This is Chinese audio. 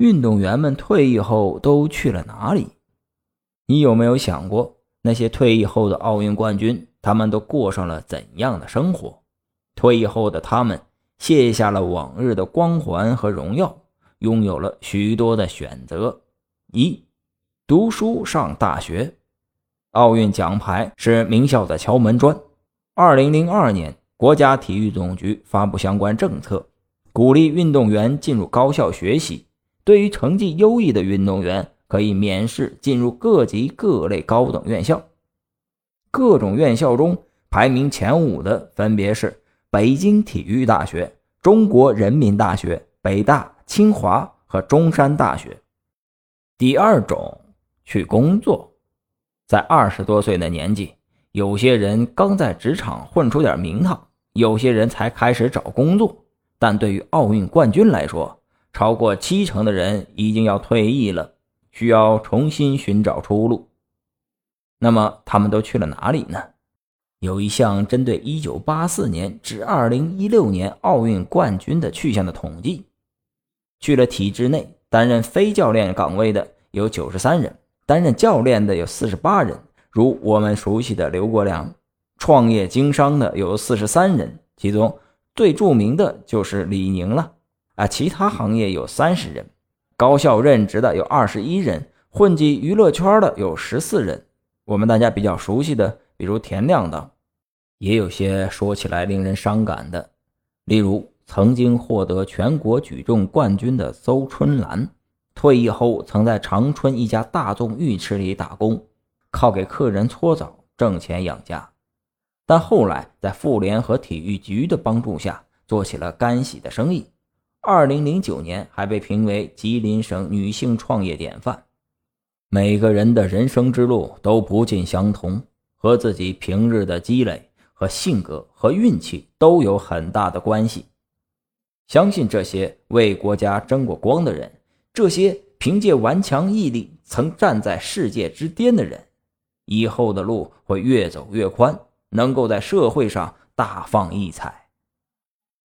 运动员们退役后都去了哪里？你有没有想过，那些退役后的奥运冠军，他们都过上了怎样的生活？退役后的他们卸下了往日的光环和荣耀，拥有了许多的选择：一、读书上大学。奥运奖牌是名校的敲门砖。二零零二年，国家体育总局发布相关政策，鼓励运动员进入高校学习。对于成绩优异的运动员，可以免试进入各级各类高等院校。各种院校中排名前五的分别是北京体育大学、中国人民大学、北大、清华和中山大学。第二种，去工作。在二十多岁的年纪，有些人刚在职场混出点名堂，有些人才开始找工作。但对于奥运冠军来说，超过七成的人已经要退役了，需要重新寻找出路。那么他们都去了哪里呢？有一项针对1984年至2016年奥运冠军的去向的统计，去了体制内担任非教练岗位的有93人，担任教练的有48人，如我们熟悉的刘国梁；创业经商的有43人，其中最著名的就是李宁了。啊，其他行业有三十人，高校任职的有二十一人，混迹娱乐圈的有十四人。我们大家比较熟悉的，比如田亮等，也有些说起来令人伤感的，例如曾经获得全国举重冠军的邹春兰，退役后曾在长春一家大众浴池里打工，靠给客人搓澡挣钱养家，但后来在妇联和体育局的帮助下，做起了干洗的生意。二零零九年还被评为吉林省女性创业典范。每个人的人生之路都不尽相同，和自己平日的积累、和性格、和运气都有很大的关系。相信这些为国家争过光的人，这些凭借顽强毅力曾站在世界之巅的人，以后的路会越走越宽，能够在社会上大放异彩。